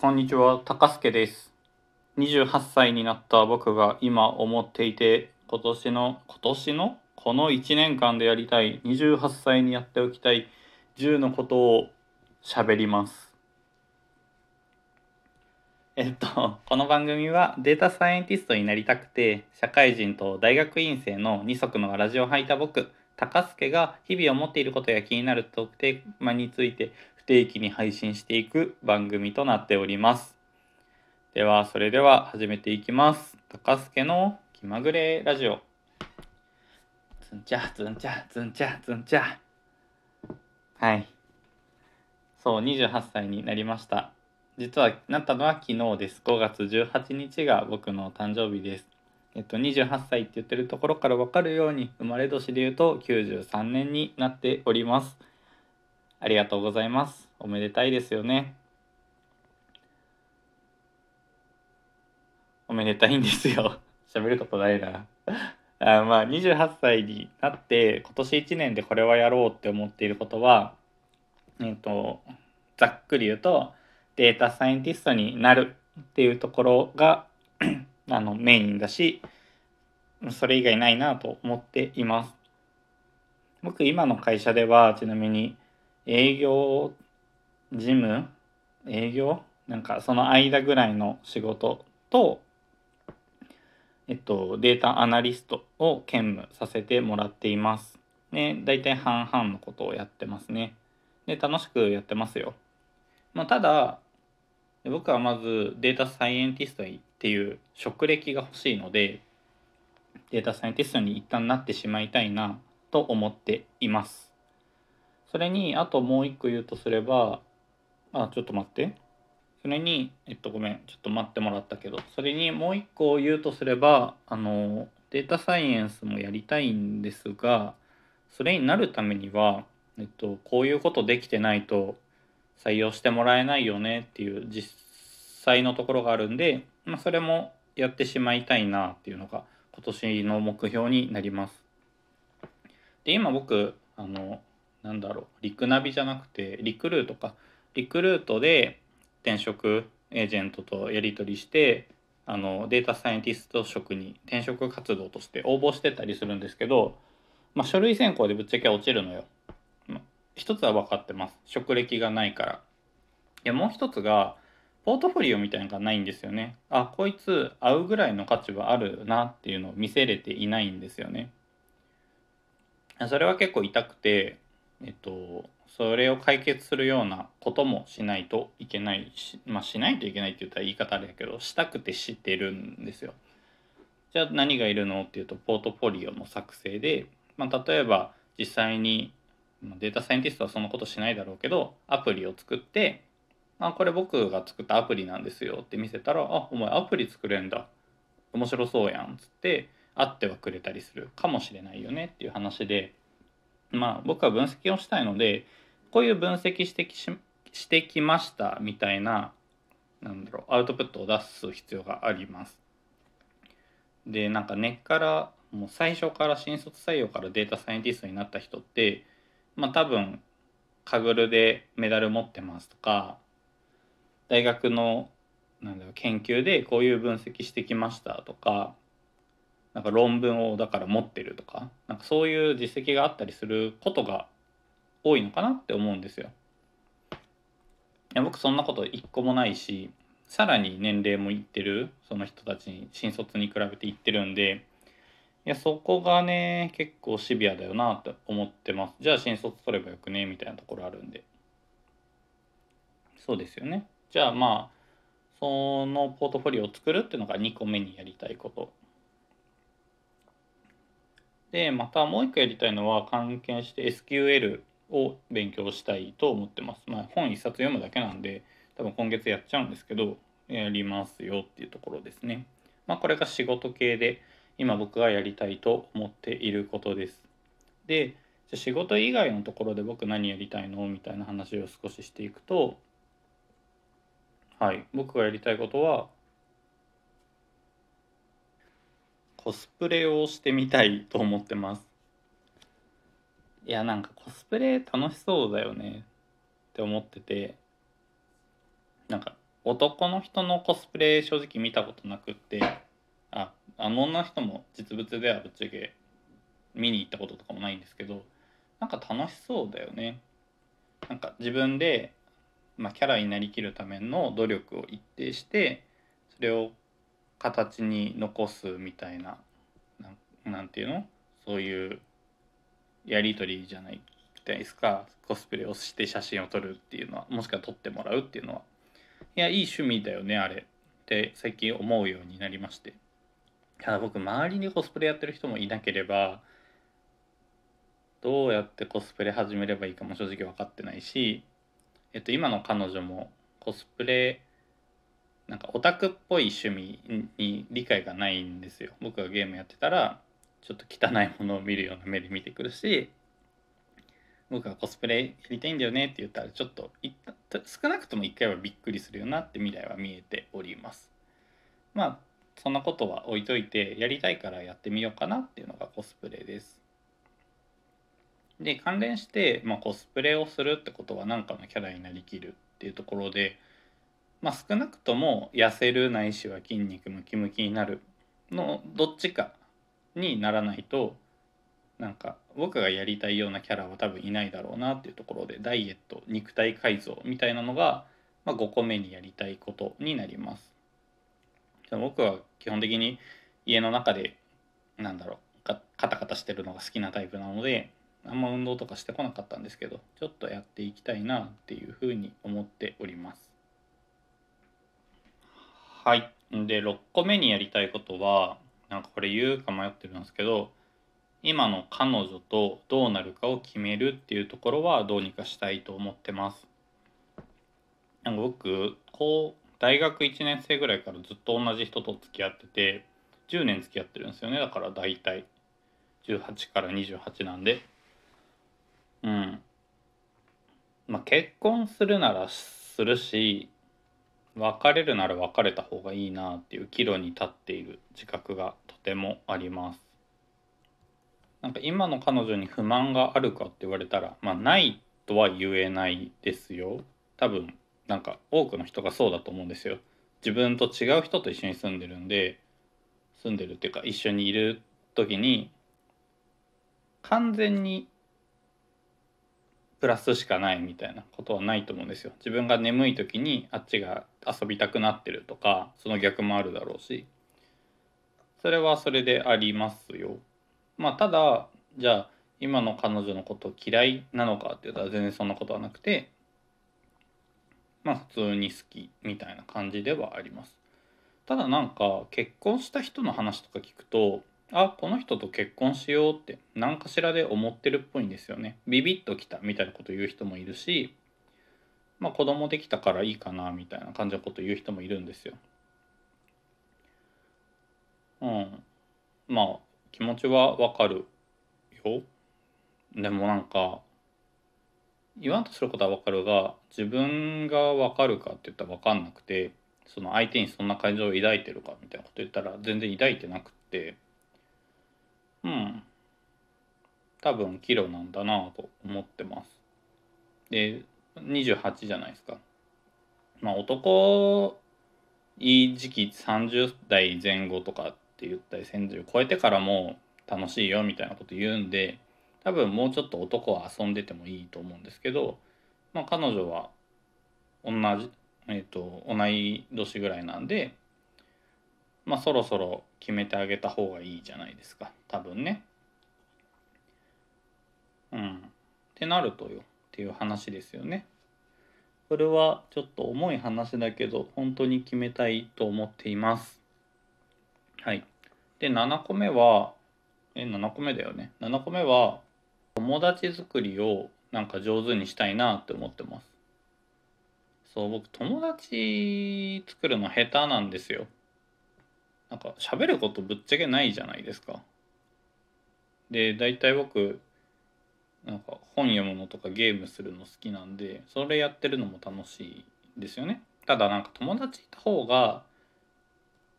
こんにちは、高助です。28歳になった僕が今思っていて、今年の、今年のこの1年間でやりたい、28歳にやっておきたい10のことを喋ります。えっと、この番組はデータサイエンティストになりたくて、社会人と大学院生の二足のわらじを履いた僕、高助が日々思っていることや気になるトークテーマについて定期に配信していく番組となっております。では、それでは始めていきます。高助の気まぐれラジオ。つんちゃ、つんちゃ、つんちゃ、つんちゃ。はい。そう、28歳になりました。実はなったのは昨日です。5月18日が僕の誕生日です。えっと、28歳って言ってるところから分かるように生まれ年で言うと93年になっております。ありがとうございます。おめでたいですよね。おめでたいんですよ。喋ることないな。あまあ28歳になって今年1年でこれはやろうって思っていることは、えっと、ざっくり言うとデータサイエンティストになるっていうところが あのメインだしそれ以外ないなと思っています。僕今の会社ではちなみに営業事務？営業？なんかその間ぐらいの仕事とえっと、データアナリストを兼務させてもらっています。ね、大体半々のことをやってますね。で、楽しくやってますよ。まあ、ただ、僕はまずデータサイエンティストっていう職歴が欲しいので、データサイエンティストに一旦なってしまいたいなと思っています。それに、あともう一個言うとすれば、あ、ちょっと待って。それに、えっと、ごめん、ちょっと待ってもらったけど、それにもう一個言うとすれば、あの、データサイエンスもやりたいんですが、それになるためには、えっと、こういうことできてないと採用してもらえないよねっていう実際のところがあるんで、まあ、それもやってしまいたいなっていうのが今年の目標になります。で、今僕、あの、なんだろう、リクナビじゃなくて、リクルートか。リクルートで、転職エージェントとやり取りしてあのデータサイエンティスト職に転職活動として応募してたりするんですけど、まあ、書類選考でぶっちゃけ落ちるのよ。まあ、一つは分かってます職歴がないから。いやもう一つがポートフォリオみたいなのがないんですよね。あこいつ合うぐらいの価値はあるなっていうのを見せれていないんですよね。それは結構痛くてえっとそれを解決するようなこともしないといけないし、まあ、しないといけないって言ったら言い方あれやけどしたくて知ってるんですよ。じゃあ何がいるのっていうとポートフォリオの作成で、まあ、例えば実際にデータサイエンティストはそのことしないだろうけどアプリを作って「まあこれ僕が作ったアプリなんですよ」って見せたら「あお前アプリ作れんだ面白そうやん」っつって会ってはくれたりするかもしれないよねっていう話で。まあ僕は分析をしたいのでこういう分析してきししてきましたみたいななんだろうアウトプットを出す必要があります。でなんか根っからもう最初から新卒採用からデータサイエンティストになった人ってまあ多分カグルでメダル持ってますとか大学のなんだろう研究でこういう分析してきましたとかなんか論文をだから持ってるとかなんかそういう実績があったりすることが多いのかなって思うんですよ。いや僕そんなこと一個もないしさらに年齢もいってるその人たちに新卒に比べていってるんでいやそこがね結構シビアだよなって思ってます。じゃあ新卒取ればよくねみたいなところあるんで。そうですよね。じゃあまあそのポートフォリオを作るっていうのが2個目にやりたいこと。で、またもう一個やりたいのは関係して SQL を勉強したいと思ってます。まあ本一冊読むだけなんで、多分今月やっちゃうんですけど、やりますよっていうところですね。まあこれが仕事系で、今僕がやりたいと思っていることです。で、じゃ仕事以外のところで僕何やりたいのみたいな話を少ししていくと、はい、僕がやりたいことは、コスプレをしてみたいと思ってます。いや、なんかコスプレ楽しそうだよねって思ってて、なんか男の人のコスプレ正直見たことなくって。ああの女の人も実物ではぶっちゃけ見に行ったこととかもないんですけど。なんか楽しそうだよね。なんか自分で、まあ、キャラになりきるための努力を一定してそれを形に残すみたいななんていうの？そういうやり取りじゃないですか。コスプレをして写真を撮るっていうのは。もしくは撮ってもらうっていうのは。いやいい趣味だよねあれ。って最近思うようになりまして。ただ僕周りにコスプレやってる人もいなければどうやってコスプレ始めればいいかも正直分かってないし、えっと、今の彼女もコスプレなんかオタクっぽい趣味に理解がないんですよ。僕がゲームやってたらちょっと汚いものを見るような目で見てくるし僕がコスプレやりたいんだよねって言ったらちょっと少なくとも一回はびっくりするよなって未来は見えております。まあそんなことは置いといてやりたいからやってみようかなっていうのがコスプレです。で関連して、まあ、コスプレをするってことは何かのキャラになりきるっていうところで、まあ、少なくとも痩せるないしは筋肉ムキムキになるのどっちかにならないとなんか僕がやりたいようなキャラは多分いないだろうなっていうところでダイエット肉体改造みたいなのが、まあ、5個目にやりたいことになります。僕は基本的に家の中でなんだろうカタカタしてるのが好きなタイプなのであんま運動とかしてこなかったんですけどちょっとやっていきたいなっていうふうに思っております。はい。で6個目にやりたいことはなんかこれ言うか迷ってるんですけど今の彼女とどうなるかを決めるっていうところはどうにかしたいと思ってます。なんか僕こう大学1年生ぐらいからずっと同じ人と付き合ってて10年付き合ってるんですよねだから大体。18から28なんで。うん。まあ結婚するならするし別れるなら別れた方がいいなっていう岐路に立っている自覚がとてもあります。なんか今の彼女に不満があるかって言われたらまあないとは言えないですよ。多分なんか多くの人がそうだと思うんですよ。自分と違う人と一緒に住んでるんで住んでるっていうか一緒にいる時に完全にプラスしかないみたいなことはないと思うんですよ。自分が眠い時にあっちが遊びたくなってるとかその逆もあるだろうしそれはそれでありますよ。まあただじゃあ今の彼女のこと嫌いなのかって言ったら全然そんなことはなくてまあ普通に好きみたいな感じではあります。ただなんか結婚した人の話とか聞くとあこの人と結婚しようって何かしらで思ってるっぽいんですよねビビッときたみたいなこと言う人もいるしまあ子供できたからいいかなみたいな感じのこと言う人もいるんですよ。うん。まあ気持ちはわかるよ。でもなんか言わんとすることはわかるが自分がわかるかって言ったらわかんなくてその相手にそんな感情を抱いてるかみたいなこと言ったら全然抱いてなくって。うん。多分キロなんだなと思ってます。で28じゃないですか。まあ男いい時期30代前後とかって言ったり30超えてからも楽しいよみたいなこと言うんで多分もうちょっと男は遊んでてもいいと思うんですけど、まあ、彼女は同じ、えーと、同い年ぐらいなんでまあそろそろ決めてあげた方がいいじゃないですか多分ね。うん。ってなるとよっていう話ですよね。これはちょっと重い話だけど本当に決めたいと思っています。はい。で7個目はえ7個目だよね。7個目は友達作りをなんか上手にしたいなって思ってます。そう僕友達作るの下手なんですよ。なんか喋ることぶっちゃけないじゃないですか。で大体僕なんか本読むのとかゲームするの好きなんでそれやってるのも楽しいですよね。ただなんか友達いた方が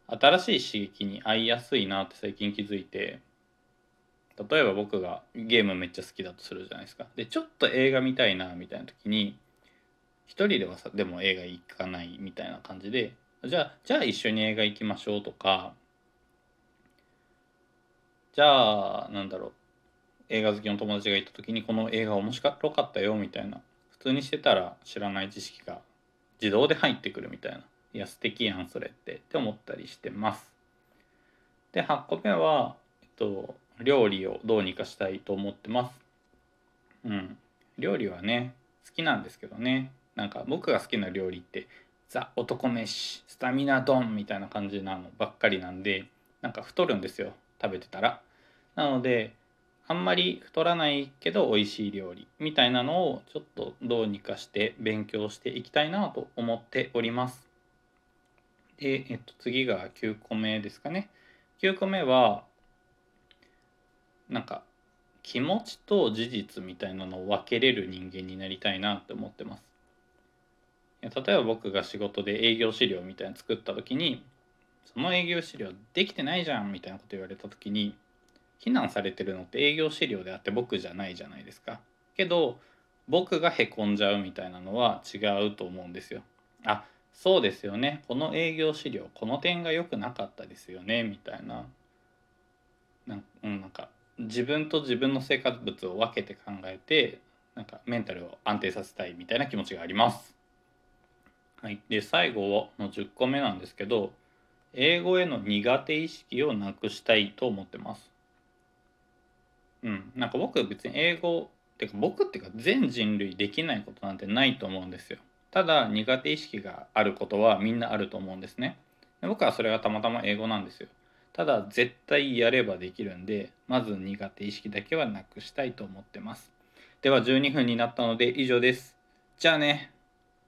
新しい刺激に合いやすいなって最近気づいて例えば僕がゲームめっちゃ好きだとするじゃないですか。でちょっと映画見たいなみたいな時に一人ではさでも映画行かないみたいな感じでじゃあじゃあ一緒に映画行きましょうとかじゃあなんだろう映画好きの友達がいた時にこの映画面白かったよみたいな。普通にしてたら知らない知識が自動で入ってくるみたいな。いや素敵やんそれってって思ったりしてます。で8個目は、えっと、料理をどうにかしたいと思ってます。うん。料理はね好きなんですけどね。なんか僕が好きな料理ってザ男飯スタミナ丼みたいな感じなのばっかりなんでなんか太るんですよ。食べてたら。なのであんまり太らないけど美味しい料理みたいなのをちょっとどうにかして勉強していきたいなと思っております。で、えっと、次が9個目ですかね。9個目はなんか気持ちと事実みたいなのを分けれる人間になりたいなって思ってます。例えば僕が仕事で営業資料みたいなの作った時にその営業資料できてないじゃんみたいなこと言われた時に非難されてるのって営業資料であって僕じゃないじゃないですか。けど僕がへこんじゃうみたいなのは違うと思うんですよ。あそうですよね。この営業資料この点が良くなかったですよね。みたいな。なんなんか自分と自分の生活物を分けて考えてなんかメンタルを安定させたいみたいな気持ちがあります。はい、で最後の10個目なんですけど英語への苦手意識をなくしたいと思ってます。うん、なんか僕別に英語ってか僕っていうか全人類できないことなんてないと思うんですよ。ただ苦手意識があることはみんなあると思うんですね。で僕はそれがたまたま英語なんですよ。ただ絶対やればできるんでまず苦手意識だけはなくしたいと思ってます。では12分になったので以上です。じゃあね。